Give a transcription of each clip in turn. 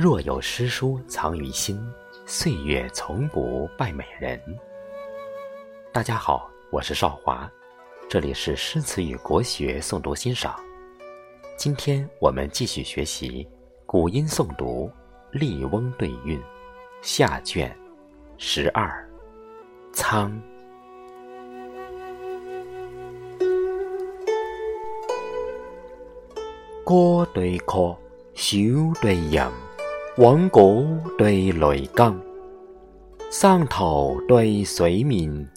若有诗书藏于心，岁月从不败美人。大家好，我是少华，这里是诗词与国学诵读欣赏。今天我们继续学习古音诵读《笠翁对韵》下卷十二《仓》。歌对客，笑对吟，往古对来今，山头对水面，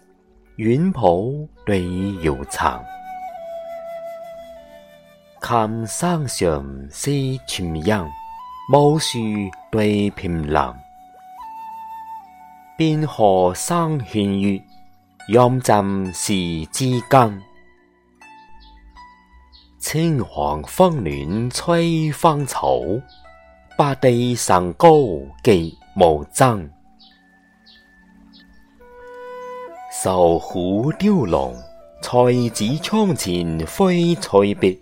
远浦对遥苍。琴声上是泉音，暮树对平林。边河生弦月，音浸是知根。青黄风暖吹芳草，白帝神高极无争。瘦虎雕龙，才子窗前飞翠别。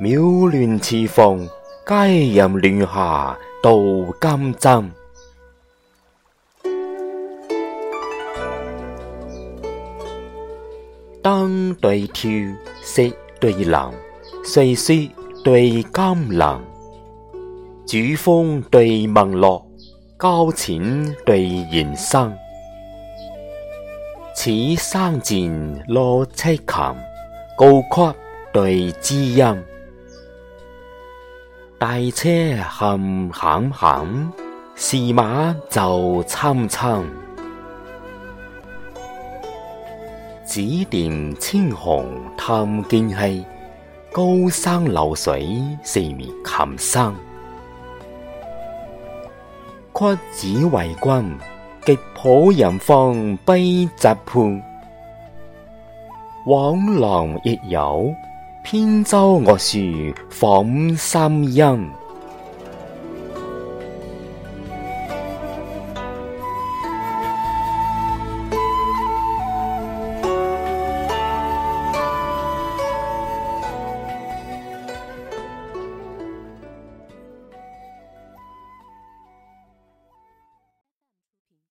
妙乱雌凤，皆任乱下渡金针。灯对挑，色对冷，岁雪对金陵，主峰对孟洛，高浅对延伸。此生前落凄琴，高曲对知音。大车行行行，是马就参参。紫殿青红探剑气，高山流水四面琴声。屈子为君，极抱人方悲疾叛。往郎亦有，扁舟恶树访心音。